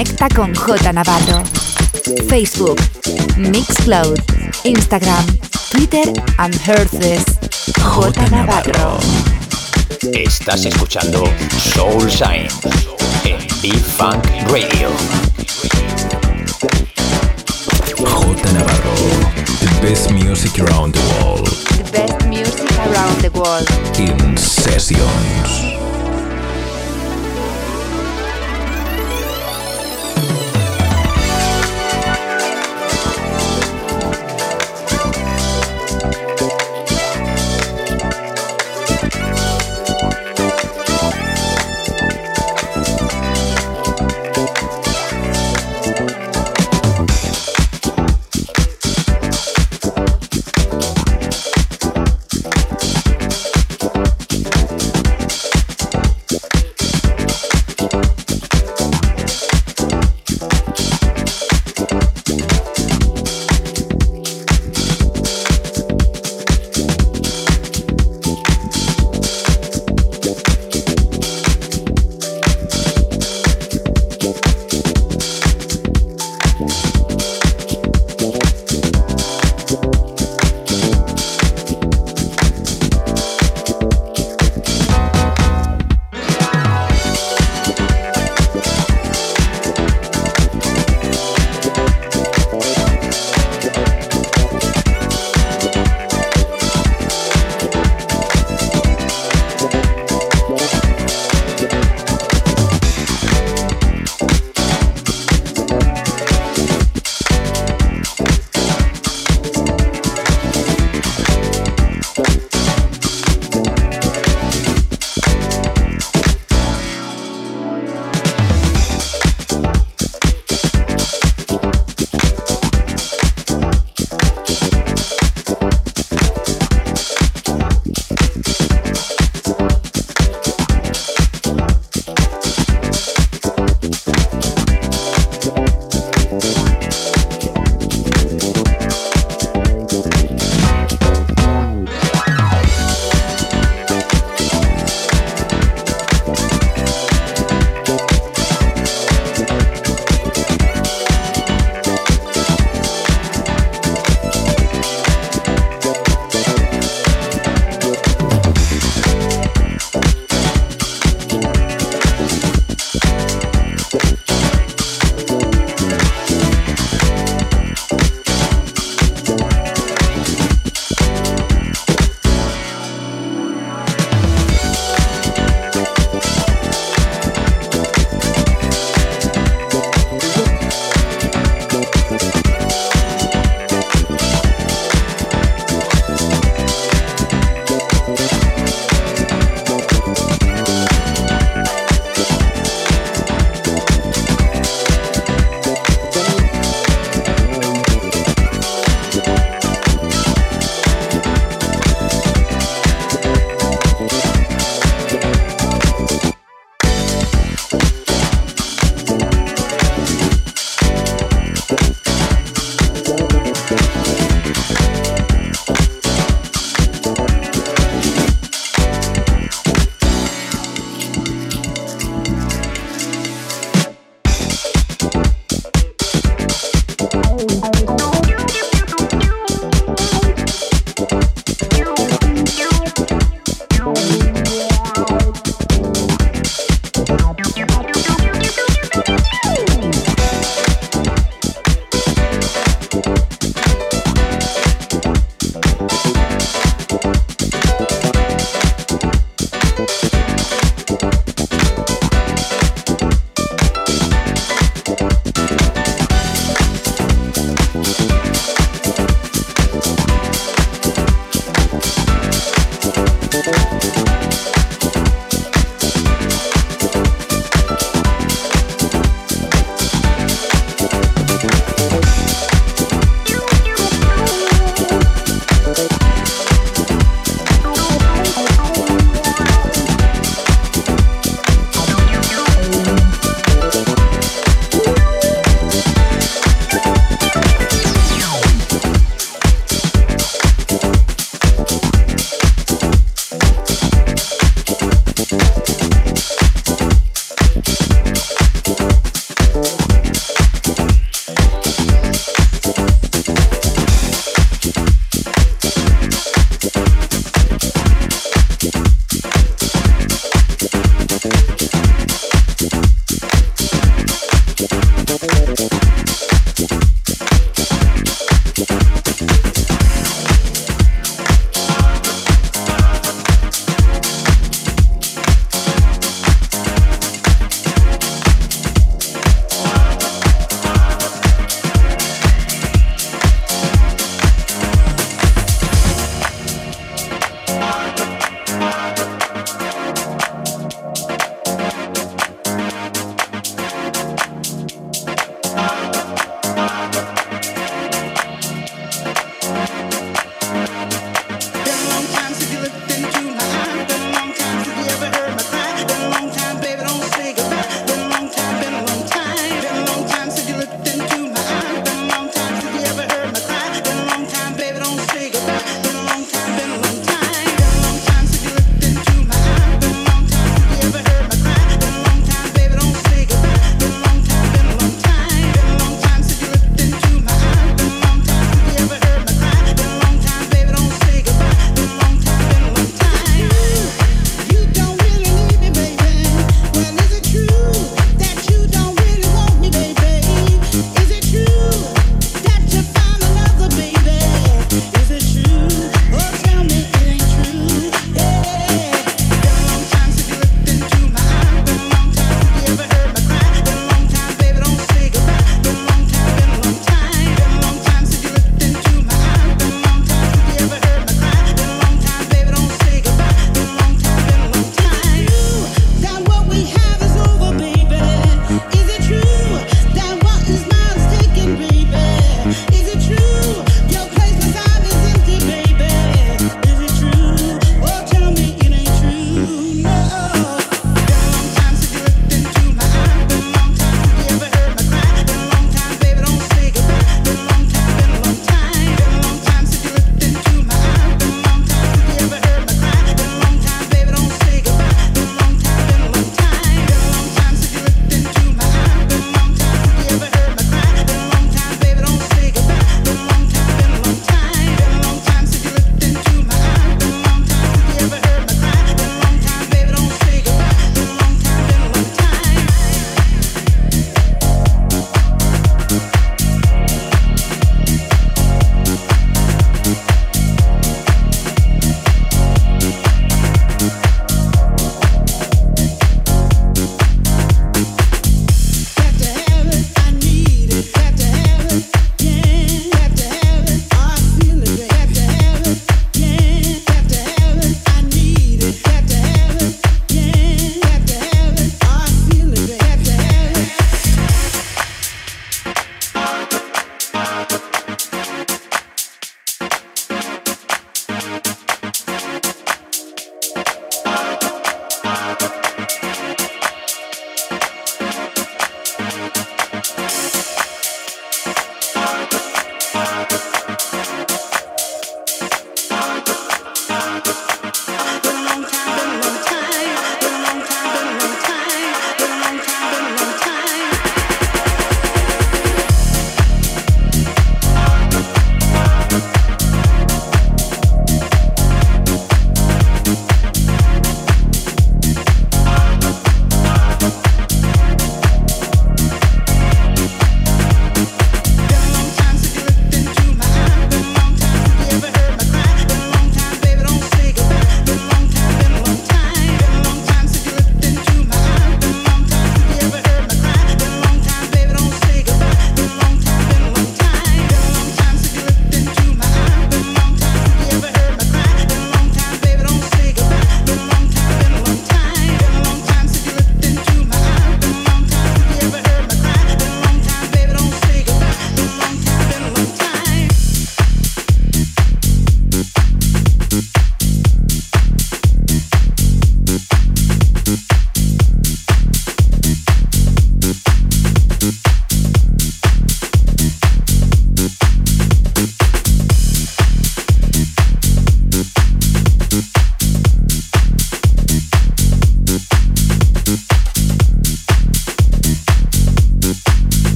Conecta con J Navarro. Facebook, Mixcloud, Instagram, Twitter and Herces. J Navarro. Estás escuchando Soul Shine en B-Funk Radio. J Navarro, the best music around the world. The best music around the world. In sessions.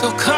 So come.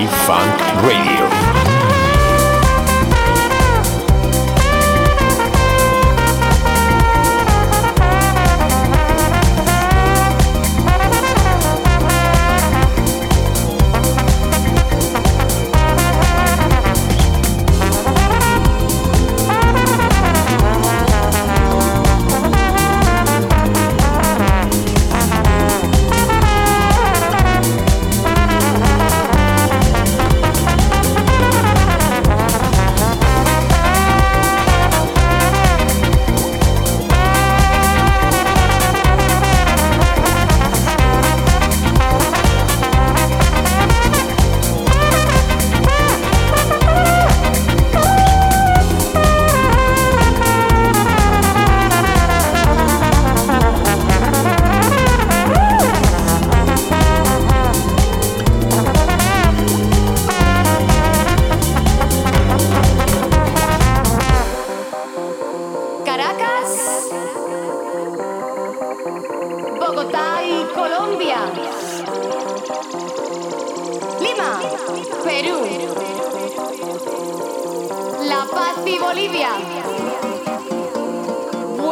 En B-Funk Radio.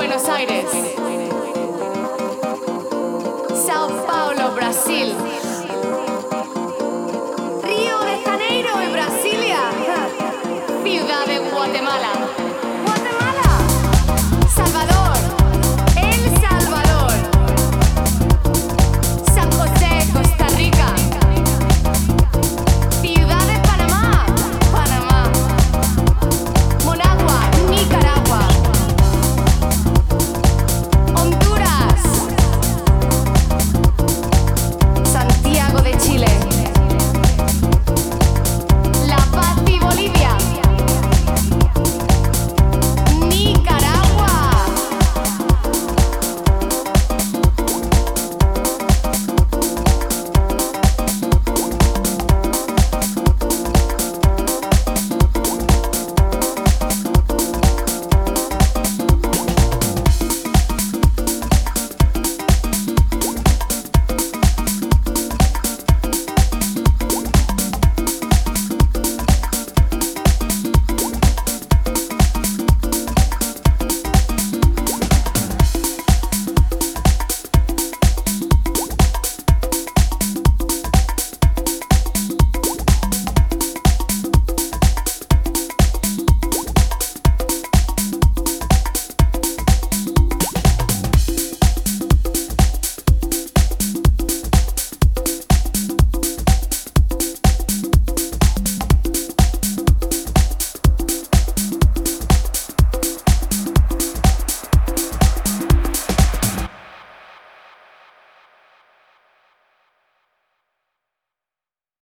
Buenos Aires. Sao Paulo, Brasil.